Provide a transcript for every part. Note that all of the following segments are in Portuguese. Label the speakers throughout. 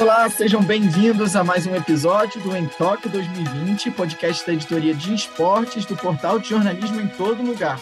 Speaker 1: Olá, sejam bem-vindos a mais um episódio do Em Toque 2020, podcast da editoria de esportes do portal de jornalismo em todo lugar.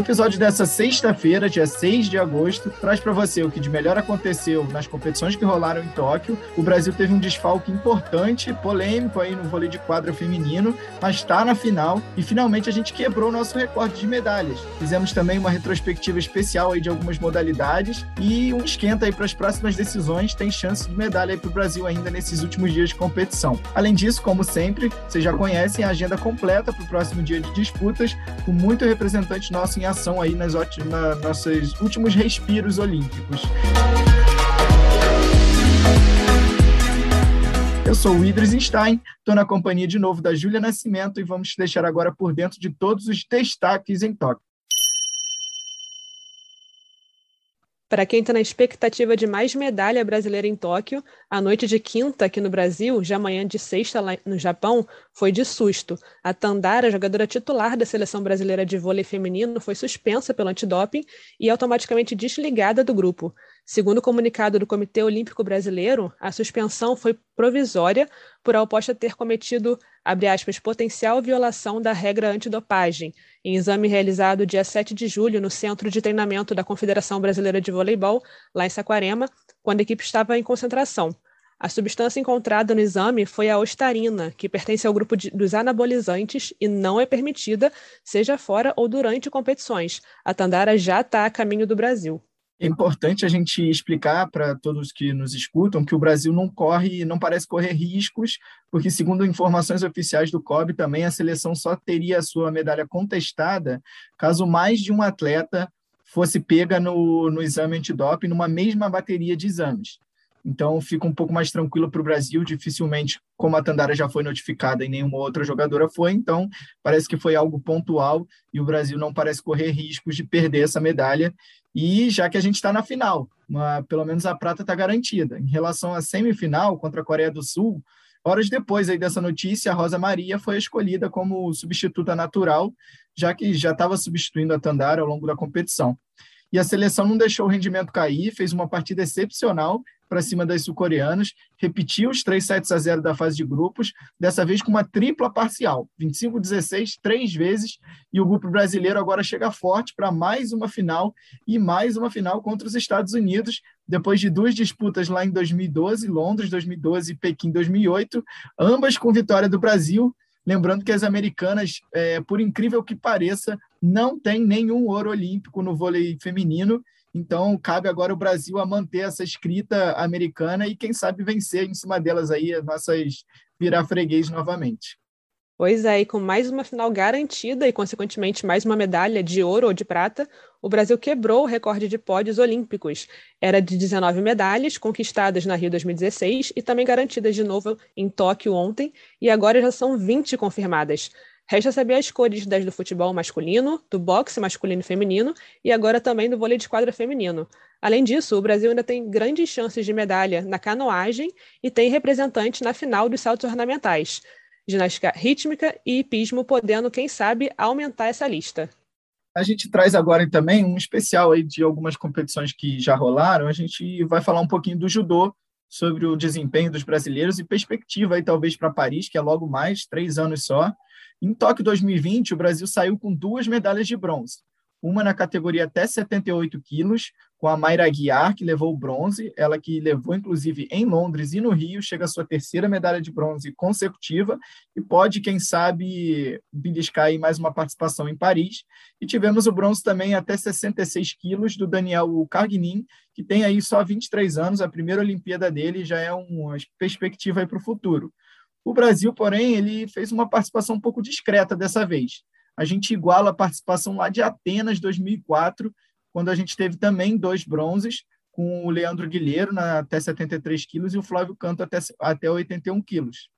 Speaker 1: O episódio dessa sexta-feira, dia 6 de agosto, traz para você o que de melhor aconteceu nas competições que rolaram em Tóquio. O Brasil teve um desfalque importante, polêmico aí no vôlei de quadra feminino, mas está na final e finalmente a gente quebrou o nosso recorde de medalhas. Fizemos também uma retrospectiva especial aí de algumas modalidades e um esquenta aí para as próximas decisões. Tem chance de medalha para o Brasil ainda nesses últimos dias de competição. Além disso, como sempre, vocês já conhecem a agenda completa para o próximo dia de disputas, com muito representante nosso em ação aí nas na, nossos últimos respiros olímpicos. Eu sou o Idris Stein, estou na companhia de novo da Júlia Nascimento e vamos deixar agora por dentro de todos os destaques em Tóquio.
Speaker 2: Para quem está na expectativa de mais medalha brasileira em Tóquio, a noite de quinta aqui no Brasil, já amanhã de sexta lá no Japão, foi de susto. A Tandara, jogadora titular da seleção brasileira de vôlei feminino, foi suspensa pelo antidoping e automaticamente desligada do grupo. Segundo o comunicado do Comitê Olímpico Brasileiro, a suspensão foi provisória por a oposta ter cometido, aspas, potencial violação da regra antidopagem, em exame realizado dia 7 de julho no Centro de Treinamento da Confederação Brasileira de Voleibol, lá em Saquarema, quando a equipe estava em concentração. A substância encontrada no exame foi a ostarina, que pertence ao grupo de, dos anabolizantes e não é permitida, seja fora ou durante competições. A Tandara já está a caminho do Brasil.
Speaker 1: É importante a gente explicar para todos que nos escutam que o Brasil não corre, não parece correr riscos, porque segundo informações oficiais do COB, também a seleção só teria a sua medalha contestada caso mais de um atleta fosse pega no, no exame antidoping numa mesma bateria de exames. Então fica um pouco mais tranquilo para o Brasil. Dificilmente, como a Tandara já foi notificada e nenhuma outra jogadora foi, então parece que foi algo pontual e o Brasil não parece correr riscos de perder essa medalha. E já que a gente está na final, uma, pelo menos a prata está garantida. Em relação à semifinal contra a Coreia do Sul, horas depois aí dessa notícia, a Rosa Maria foi escolhida como substituta natural, já que já estava substituindo a Tandara ao longo da competição. E a seleção não deixou o rendimento cair, fez uma partida excepcional para cima das sul-coreanas, repetiu os 3 sets a 0 da fase de grupos, dessa vez com uma tripla parcial, 25-16, três vezes, e o grupo brasileiro agora chega forte para mais uma final e mais uma final contra os Estados Unidos, depois de duas disputas lá em 2012, Londres 2012 e Pequim 2008, ambas com vitória do Brasil. Lembrando que as americanas, é, por incrível que pareça, não têm nenhum ouro olímpico no vôlei feminino então, cabe agora o Brasil a manter essa escrita americana e, quem sabe, vencer em cima delas aí, as nossas virar freguês novamente.
Speaker 2: Pois é, e com mais uma final garantida e, consequentemente, mais uma medalha de ouro ou de prata, o Brasil quebrou o recorde de pódios olímpicos. Era de 19 medalhas, conquistadas na Rio 2016 e também garantidas de novo em Tóquio ontem, e agora já são 20 confirmadas. Resta saber as cores das do futebol masculino, do boxe masculino e feminino e agora também do vôlei de quadra feminino. Além disso, o Brasil ainda tem grandes chances de medalha na canoagem e tem representante na final dos saltos ornamentais. Ginástica rítmica e hipismo podendo, quem sabe, aumentar essa lista.
Speaker 1: A gente traz agora também um especial aí de algumas competições que já rolaram. A gente vai falar um pouquinho do judô, sobre o desempenho dos brasileiros e perspectiva aí talvez para Paris, que é logo mais, três anos só. Em Tóquio 2020, o Brasil saiu com duas medalhas de bronze. Uma na categoria até 78 quilos, com a Mayra Aguiar, que levou o bronze, ela que levou, inclusive, em Londres e no Rio, chega à sua terceira medalha de bronze consecutiva e pode, quem sabe, beliscar aí mais uma participação em Paris. E tivemos o bronze também até 66 quilos, do Daniel Carguinin, que tem aí só 23 anos, a primeira Olimpíada dele já é uma perspectiva para o futuro. O Brasil, porém, ele fez uma participação um pouco discreta dessa vez. A gente iguala a participação lá de Atenas 2004, quando a gente teve também dois bronzes, com o Leandro Guilheiro na, até 73 quilos e o Flávio Canto até, até 81 quilos.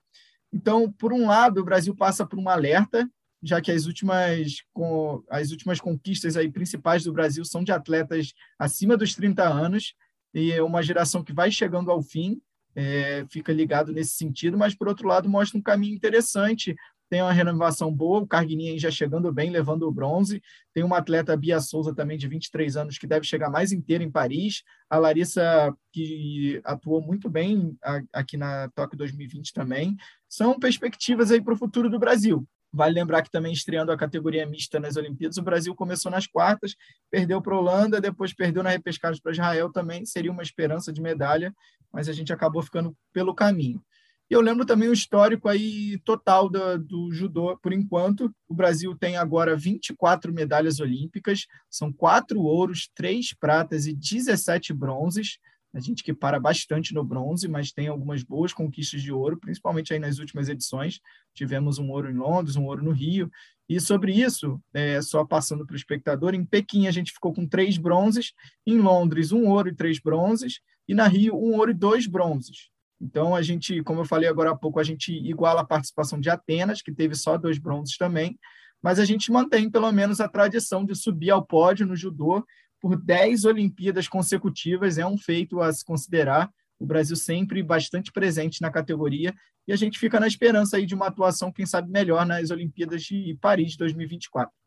Speaker 1: Então, por um lado, o Brasil passa por um alerta, já que as últimas, com, as últimas conquistas aí principais do Brasil são de atletas acima dos 30 anos, e é uma geração que vai chegando ao fim, é, fica ligado nesse sentido, mas por outro lado mostra um caminho interessante. Tem uma renovação boa, o Carguinin já chegando bem, levando o bronze. Tem uma atleta, Bia Souza, também de 23 anos, que deve chegar mais inteira em Paris. A Larissa, que atuou muito bem aqui na Tóquio 2020 também. São perspectivas aí para o futuro do Brasil. Vale lembrar que também estreando a categoria mista nas Olimpíadas, o Brasil começou nas quartas, perdeu para a Holanda, depois perdeu na repescagem para Israel também, seria uma esperança de medalha, mas a gente acabou ficando pelo caminho. E eu lembro também o histórico aí total do, do judô, por enquanto. O Brasil tem agora 24 medalhas olímpicas, são quatro ouros, três pratas e 17 bronzes a gente que para bastante no bronze, mas tem algumas boas conquistas de ouro, principalmente aí nas últimas edições. Tivemos um ouro em Londres, um ouro no Rio. E sobre isso, é, só passando para o espectador, em Pequim a gente ficou com três bronzes, em Londres um ouro e três bronzes, e na Rio um ouro e dois bronzes. Então a gente, como eu falei agora há pouco, a gente iguala a participação de Atenas, que teve só dois bronzes também, mas a gente mantém pelo menos a tradição de subir ao pódio no judô por 10 Olimpíadas consecutivas, é um feito a se considerar. O Brasil sempre bastante presente na categoria e a gente fica na esperança aí de uma atuação, quem sabe, melhor nas Olimpíadas de Paris 2024.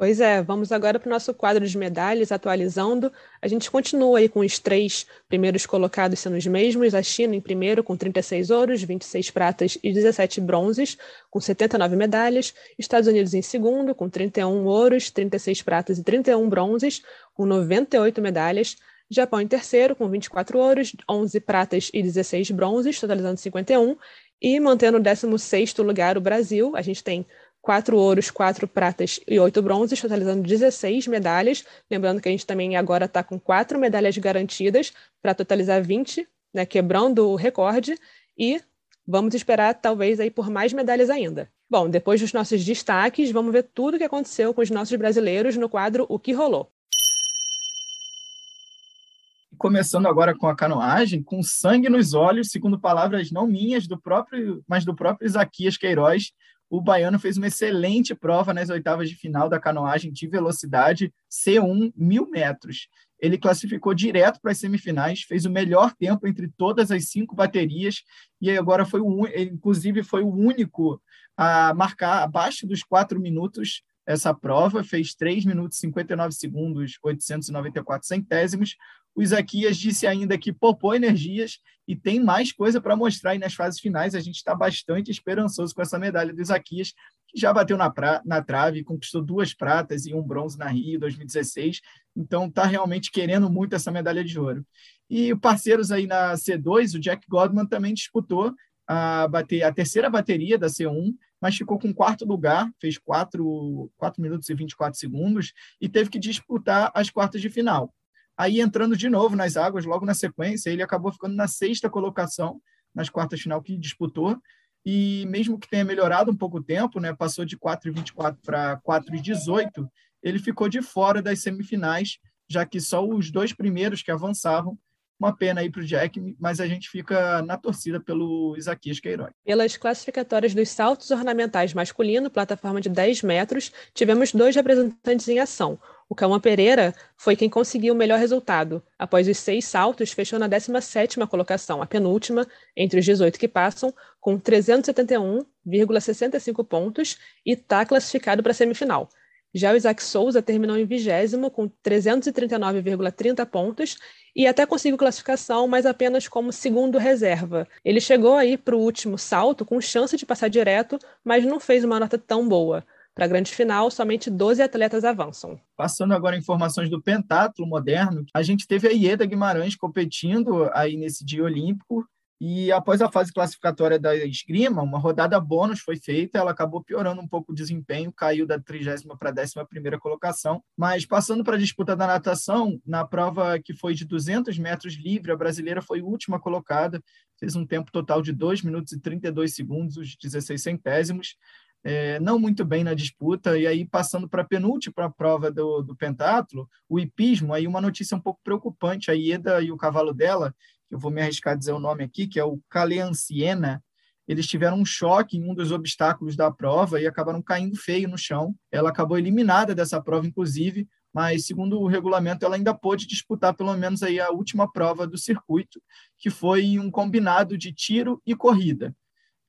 Speaker 2: Pois é, vamos agora para o nosso quadro de medalhas, atualizando. A gente continua aí com os três primeiros colocados sendo os mesmos. A China em primeiro, com 36 ouros, 26 pratas e 17 bronzes, com 79 medalhas. Estados Unidos em segundo, com 31 ouros, 36 pratas e 31 bronzes, com 98 medalhas. Japão em terceiro, com 24 ouros, 11 pratas e 16 bronzes, totalizando 51. E mantendo o 16 lugar o Brasil, a gente tem quatro ouros, quatro pratas e oito bronzes, totalizando 16 medalhas. Lembrando que a gente também agora está com quatro medalhas garantidas para totalizar 20, né, quebrando o recorde. E vamos esperar, talvez, aí por mais medalhas ainda. Bom, depois dos nossos destaques, vamos ver tudo o que aconteceu com os nossos brasileiros no quadro O que Rolou.
Speaker 1: Começando agora com a canoagem, com sangue nos olhos, segundo palavras não minhas, do próprio, mas do próprio Isaquias Queiroz, o baiano fez uma excelente prova nas oitavas de final da canoagem de velocidade C1 mil metros. Ele classificou direto para as semifinais, fez o melhor tempo entre todas as cinco baterias e agora foi o inclusive foi o único a marcar abaixo dos quatro minutos essa prova, fez 3 minutos e 59 segundos, 894 centésimos, o Isaquias disse ainda que poupou energias e tem mais coisa para mostrar aí nas fases finais. A gente está bastante esperançoso com essa medalha do Isaquias, que já bateu na, pra, na trave, conquistou duas pratas e um bronze na Rio 2016. Então está realmente querendo muito essa medalha de ouro. E parceiros aí na C2, o Jack Godman também disputou a, bater, a terceira bateria da C1, mas ficou com quarto lugar, fez 4, 4 minutos e 24 segundos e teve que disputar as quartas de final. Aí entrando de novo nas águas, logo na sequência, ele acabou ficando na sexta colocação nas quartas final que disputou. E mesmo que tenha melhorado um pouco o tempo, né, passou de 4,24 para 4,18, ele ficou de fora das semifinais, já que só os dois primeiros que avançavam uma pena aí para o Jack, mas a gente fica na torcida pelo Isaquias Queiroz.
Speaker 2: Pelas classificatórias dos saltos ornamentais masculino, plataforma de 10 metros, tivemos dois representantes em ação. O Cauã Pereira foi quem conseguiu o melhor resultado. Após os seis saltos, fechou na 17ª colocação, a penúltima, entre os 18 que passam, com 371,65 pontos e está classificado para a semifinal. Já o Isaac Souza terminou em vigésimo com 339,30 pontos e até conseguiu classificação, mas apenas como segundo reserva. Ele chegou aí para o último salto com chance de passar direto, mas não fez uma nota tão boa. Para a grande final, somente 12 atletas avançam.
Speaker 1: Passando agora informações do pentatlo moderno, a gente teve a Ieda Guimarães competindo aí nesse dia olímpico e após a fase classificatória da esgrima, uma rodada bônus foi feita, ela acabou piorando um pouco o desempenho, caiu da 30 para a 11 colocação. Mas passando para a disputa da natação, na prova que foi de 200 metros livre, a brasileira foi última colocada, fez um tempo total de 2 minutos e 32 segundos, os 16 centésimos. É, não muito bem na disputa, e aí passando para a penúltima prova do, do pentatlo, o hipismo, aí uma notícia um pouco preocupante, a Ieda e o cavalo dela eu vou me arriscar a dizer o nome aqui, que é o Caleanciena, eles tiveram um choque em um dos obstáculos da prova e acabaram caindo feio no chão. Ela acabou eliminada dessa prova, inclusive. mas segundo o regulamento ela ainda pôde disputar pelo menos aí a última prova do circuito, que foi um combinado de tiro e corrida.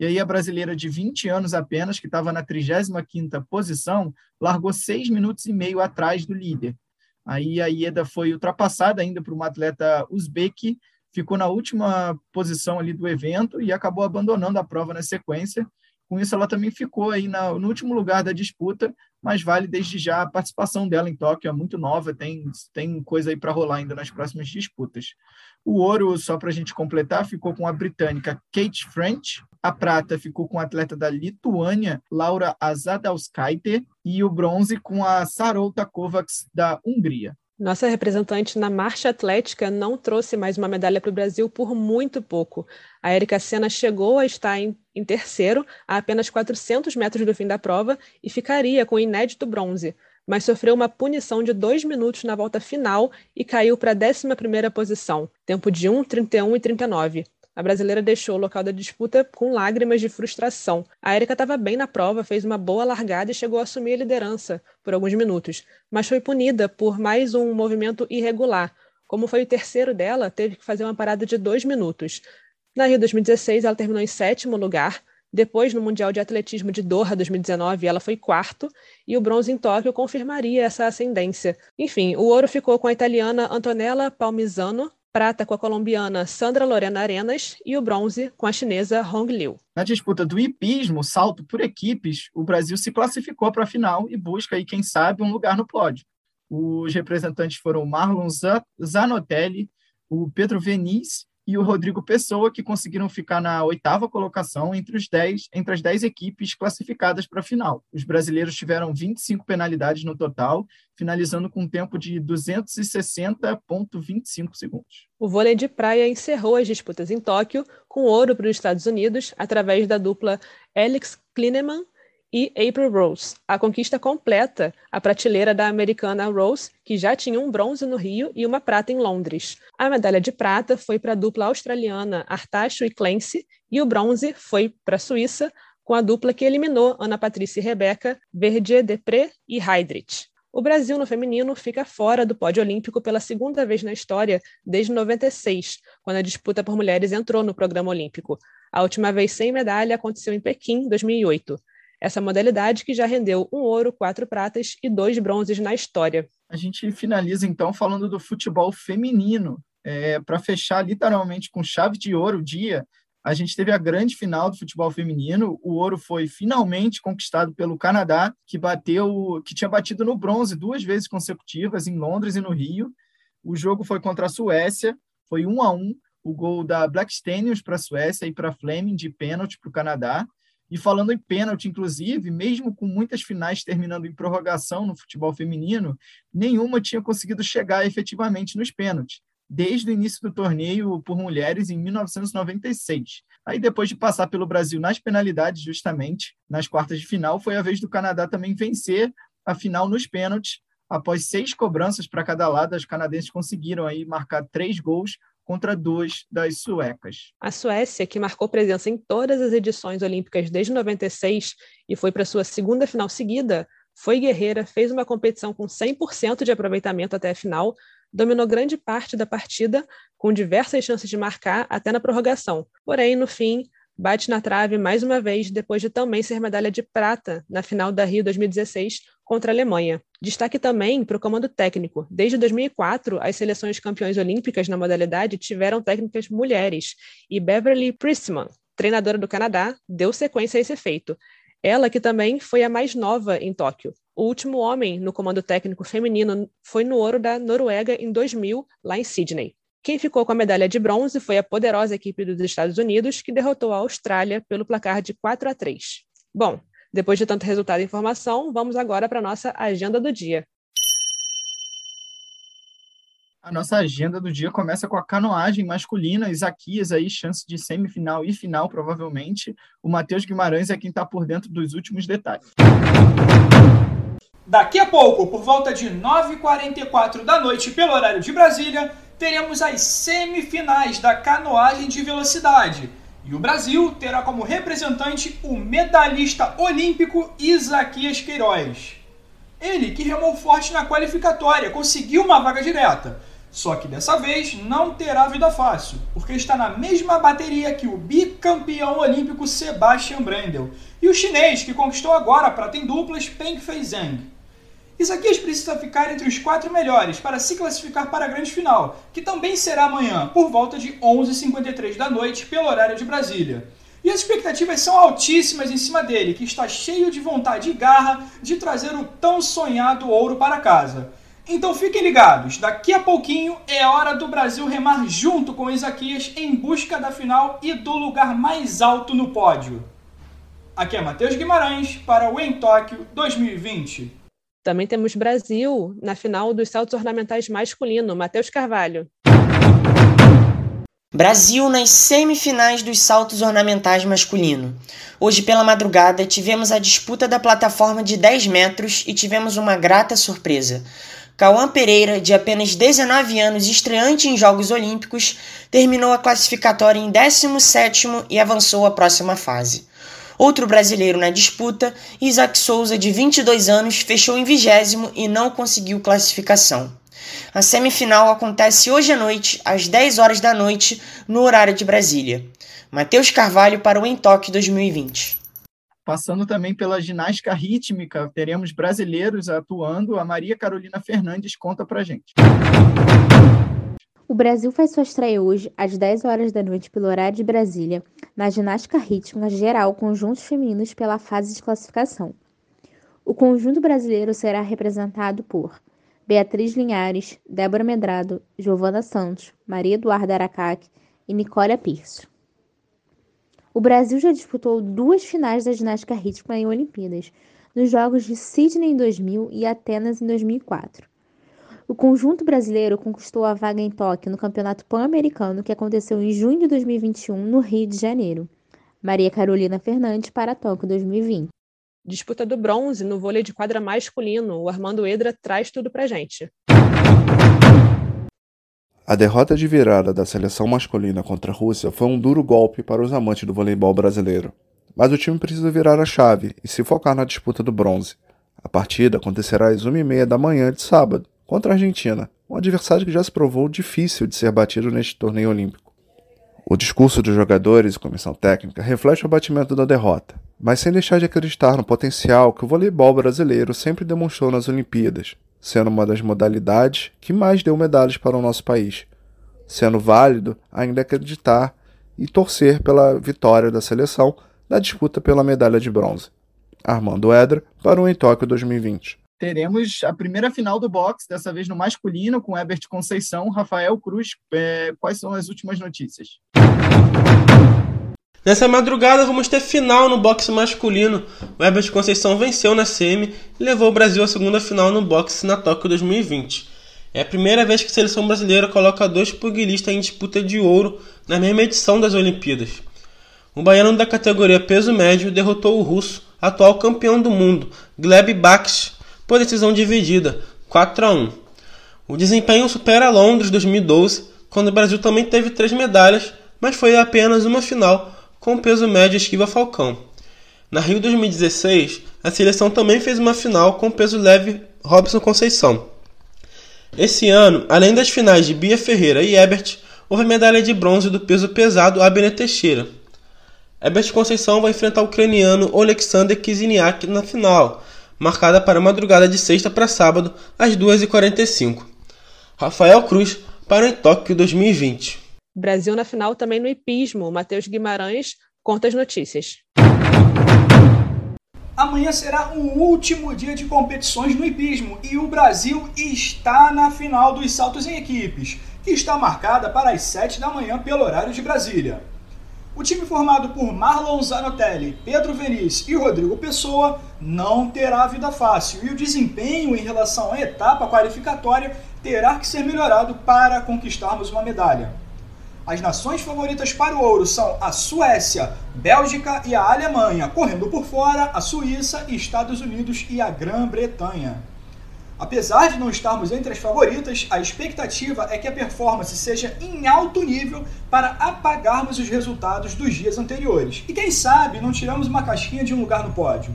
Speaker 1: E aí a brasileira de 20 anos apenas, que estava na 35ª posição, largou seis minutos e meio atrás do líder. Aí a Ieda foi ultrapassada ainda por uma atleta uzbek, ficou na última posição ali do evento e acabou abandonando a prova na sequência. Com isso, ela também ficou aí na, no último lugar da disputa, mas vale desde já a participação dela em Tóquio, é muito nova, tem, tem coisa aí para rolar ainda nas próximas disputas. O ouro, só para a gente completar, ficou com a britânica Kate French, a prata ficou com a atleta da Lituânia, Laura Azadauskaite, e o bronze com a Sarolta Kovacs, da Hungria.
Speaker 2: Nossa representante na marcha atlética não trouxe mais uma medalha para o Brasil por muito pouco. A Erika Senna chegou a estar em, em, terceiro, a apenas 400 metros do fim da prova, e ficaria com o inédito bronze, mas sofreu uma punição de dois minutos na volta final e caiu para a 11 posição, tempo de 1, 31 e 39 a brasileira deixou o local da disputa com lágrimas de frustração. A Erika estava bem na prova, fez uma boa largada e chegou a assumir a liderança por alguns minutos, mas foi punida por mais um movimento irregular. Como foi o terceiro dela, teve que fazer uma parada de dois minutos. Na Rio 2016, ela terminou em sétimo lugar. Depois, no Mundial de Atletismo de Doha 2019, ela foi quarto, e o bronze em Tóquio confirmaria essa ascendência. Enfim, o ouro ficou com a italiana Antonella Palmisano, prata com a colombiana Sandra Lorena Arenas e o bronze com a chinesa Hong Liu.
Speaker 1: Na disputa do hipismo, salto por equipes, o Brasil se classificou para a final e busca aí, quem sabe, um lugar no pódio. Os representantes foram Marlon Zanotelli, o Pedro Veniz e o Rodrigo Pessoa, que conseguiram ficar na oitava colocação entre, os dez, entre as dez equipes classificadas para a final. Os brasileiros tiveram 25 penalidades no total, finalizando com um tempo de 260,25 segundos.
Speaker 2: O vôlei de praia encerrou as disputas em Tóquio, com ouro para os Estados Unidos, através da dupla Alex Klineman e April Rose. A conquista completa a prateleira da americana Rose, que já tinha um bronze no Rio e uma prata em Londres. A medalha de prata foi para a dupla australiana Artacho e Clancy, e o bronze foi para a Suíça, com a dupla que eliminou Ana Patrícia e Rebeca, Verdier Depré e Heidrich. O Brasil no feminino fica fora do pódio olímpico pela segunda vez na história desde 96, quando a disputa por mulheres entrou no programa olímpico. A última vez sem medalha aconteceu em Pequim, 2008 essa modalidade que já rendeu um ouro, quatro pratas e dois bronzes na história.
Speaker 1: A gente finaliza então falando do futebol feminino. É, Para fechar literalmente com chave de ouro o dia, a gente teve a grande final do futebol feminino. O ouro foi finalmente conquistado pelo Canadá, que bateu, que tinha batido no bronze duas vezes consecutivas em Londres e no Rio. O jogo foi contra a Suécia, foi um a um. O gol da Black Stenius para a Suécia e para Fleming de pênalti para o Canadá. E falando em pênalti, inclusive, mesmo com muitas finais terminando em prorrogação no futebol feminino, nenhuma tinha conseguido chegar efetivamente nos pênaltis, desde o início do torneio por mulheres em 1996. Aí, depois de passar pelo Brasil nas penalidades, justamente, nas quartas de final, foi a vez do Canadá também vencer a final nos pênaltis. Após seis cobranças para cada lado, as canadenses conseguiram aí marcar três gols contra dois das suecas.
Speaker 2: A Suécia, que marcou presença em todas as edições olímpicas desde 96 e foi para sua segunda final seguida, foi guerreira, fez uma competição com 100% de aproveitamento até a final, dominou grande parte da partida, com diversas chances de marcar até na prorrogação. Porém, no fim, bate na trave mais uma vez, depois de também ser medalha de prata na final da Rio 2016 contra a Alemanha. Destaque também para o comando técnico. Desde 2004, as seleções campeões olímpicas na modalidade tiveram técnicas mulheres, e Beverly Priestman, treinadora do Canadá, deu sequência a esse feito. Ela que também foi a mais nova em Tóquio. O último homem no comando técnico feminino foi no ouro da Noruega em 2000, lá em Sydney. Quem ficou com a medalha de bronze foi a poderosa equipe dos Estados Unidos, que derrotou a Austrália pelo placar de 4 a 3. Bom, depois de tanto resultado e informação, vamos agora para a nossa agenda do dia.
Speaker 1: A nossa agenda do dia começa com a canoagem masculina, Isaquias aí, chance de semifinal e final, provavelmente. O Matheus Guimarães é quem está por dentro dos últimos detalhes.
Speaker 3: Daqui a pouco, por volta de 9h44 da noite, pelo horário de Brasília, teremos as semifinais da canoagem de velocidade. E o Brasil terá como representante o medalhista olímpico Isaquias Queiroz. Ele que remou forte na qualificatória, conseguiu uma vaga direta. Só que dessa vez não terá vida fácil, porque está na mesma bateria que o bicampeão olímpico Sebastian Brendel e o chinês que conquistou agora a prata em duplas Peng Fei Isaquias precisa ficar entre os quatro melhores para se classificar para a grande final, que também será amanhã, por volta de 11h53 da noite, pelo horário de Brasília. E as expectativas são altíssimas em cima dele, que está cheio de vontade e garra de trazer o tão sonhado ouro para casa. Então fiquem ligados, daqui a pouquinho é hora do Brasil remar junto com Isaquias em busca da final e do lugar mais alto no pódio. Aqui é Matheus Guimarães para o Em Tóquio 2020.
Speaker 2: Também temos Brasil na final dos saltos ornamentais masculino, Matheus Carvalho.
Speaker 4: Brasil nas semifinais dos saltos ornamentais masculino. Hoje pela madrugada tivemos a disputa da plataforma de 10 metros e tivemos uma grata surpresa. Cauã Pereira, de apenas 19 anos, estreante em Jogos Olímpicos, terminou a classificatória em 17º e avançou à próxima fase. Outro brasileiro na disputa, Isaac Souza, de 22 anos, fechou em vigésimo e não conseguiu classificação. A semifinal acontece hoje à noite, às 10 horas da noite, no horário de Brasília. Matheus Carvalho para o Entoque 2020.
Speaker 1: Passando também pela ginástica rítmica, teremos brasileiros atuando. A Maria Carolina Fernandes conta pra gente.
Speaker 5: O Brasil faz sua estreia hoje, às 10 horas da noite, pelo horário de Brasília, na ginástica rítmica geral conjuntos femininos pela fase de classificação. O conjunto brasileiro será representado por Beatriz Linhares, Débora Medrado, Giovana Santos, Maria Eduarda Aracaque e Nicólia Pircio. O Brasil já disputou duas finais da ginástica rítmica em Olimpíadas, nos Jogos de Sydney em 2000 e Atenas em 2004. O conjunto brasileiro conquistou a vaga em Tóquio no Campeonato Pan-Americano que aconteceu em junho de 2021 no Rio de Janeiro. Maria Carolina Fernandes para Tóquio 2020.
Speaker 2: Disputa do bronze no vôlei de quadra masculino. O Armando Edra traz tudo pra gente.
Speaker 6: A derrota de virada da seleção masculina contra a Rússia foi um duro golpe para os amantes do voleibol brasileiro. Mas o time precisa virar a chave e se focar na disputa do bronze. A partida acontecerá às 1h30 da manhã de sábado, contra a Argentina, um adversário que já se provou difícil de ser batido neste torneio olímpico. O discurso dos jogadores e comissão técnica reflete o abatimento da derrota, mas sem deixar de acreditar no potencial que o voleibol brasileiro sempre demonstrou nas Olimpíadas, sendo uma das modalidades que mais deu medalhas para o nosso país, sendo válido ainda acreditar e torcer pela vitória da seleção na disputa pela medalha de bronze. Armando Edra para o Em Tóquio 2020.
Speaker 1: Teremos a primeira final do boxe, dessa vez no masculino, com Herbert Conceição, Rafael Cruz. É, quais são as últimas notícias?
Speaker 7: Nessa madrugada vamos ter final no boxe masculino. O Herbert Conceição venceu na semi e levou o Brasil à segunda final no boxe na Tóquio 2020. É a primeira vez que a seleção brasileira coloca dois pugilistas em disputa de ouro na mesma edição das Olimpíadas. O baiano da categoria peso médio derrotou o russo, atual campeão do mundo, Gleb Baksh, por decisão dividida, 4 a 1. O desempenho supera Londres 2012, quando o Brasil também teve três medalhas, mas foi apenas uma final com peso médio esquiva Falcão. Na Rio 2016, a seleção também fez uma final com peso leve Robson Conceição. Esse ano, além das finais de Bia Ferreira e Ebert, houve medalha de bronze do peso pesado Abner Teixeira. Ebert Conceição vai enfrentar o ucraniano Alexander Kiziniak na final, marcada para a madrugada de sexta para sábado, às 2h45. Rafael Cruz para o Tóquio 2020.
Speaker 2: Brasil na final também no hipismo. Matheus Guimarães conta as notícias.
Speaker 3: Amanhã será o último dia de competições no hipismo e o Brasil está na final dos saltos em equipes, que está marcada para as 7 da manhã pelo horário de Brasília. O time formado por Marlon Zanotelli, Pedro Venice e Rodrigo Pessoa não terá vida fácil e o desempenho em relação à etapa qualificatória terá que ser melhorado para conquistarmos uma medalha. As nações favoritas para o ouro são a Suécia, Bélgica e a Alemanha, correndo por fora a Suíça, Estados Unidos e a Grã-Bretanha. Apesar de não estarmos entre as favoritas, a expectativa é que a performance seja em alto nível para apagarmos os resultados dos dias anteriores. E quem sabe não tiramos uma casquinha de um lugar no pódio.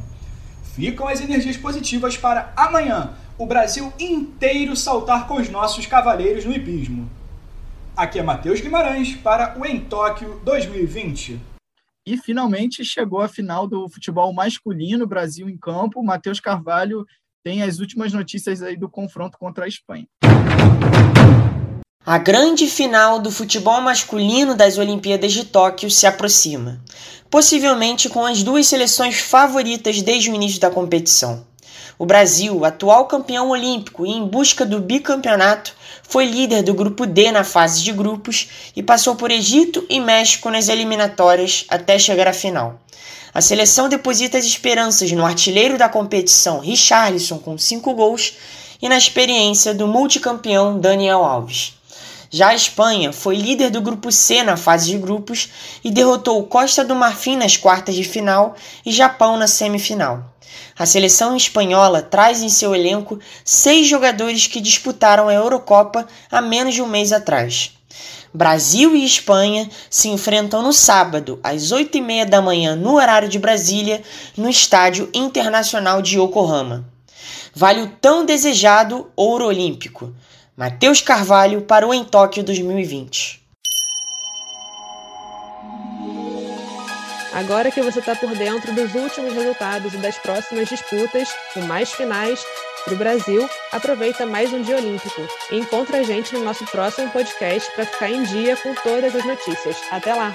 Speaker 3: ficam as energias positivas para amanhã o Brasil inteiro saltar com os nossos cavaleiros no hipismo. Aqui é Matheus Guimarães para o Em Tóquio 2020.
Speaker 1: E finalmente chegou a final do futebol masculino Brasil em campo. Matheus Carvalho tem as últimas notícias aí do confronto contra a Espanha.
Speaker 4: A grande final do futebol masculino das Olimpíadas de Tóquio se aproxima, possivelmente com as duas seleções favoritas desde o início da competição. O Brasil, atual campeão olímpico e em busca do bicampeonato, foi líder do grupo D na fase de grupos e passou por Egito e México nas eliminatórias até chegar à final. A seleção deposita as esperanças no artilheiro da competição, Richarlison, com cinco gols, e na experiência do multicampeão Daniel Alves. Já a Espanha foi líder do grupo C na fase de grupos e derrotou Costa do Marfim nas quartas de final e Japão na semifinal. A seleção espanhola traz em seu elenco seis jogadores que disputaram a Eurocopa há menos de um mês atrás. Brasil e Espanha se enfrentam no sábado, às 8h30 da manhã, no horário de Brasília, no Estádio Internacional de Yokohama. Vale o tão desejado ouro olímpico. Matheus Carvalho para o Em Tóquio 2020.
Speaker 2: Agora que você está por dentro dos últimos resultados e das próximas disputas, com mais finais para o Brasil, aproveita mais um dia olímpico e encontra a gente no nosso próximo podcast para ficar em dia com todas as notícias. Até lá!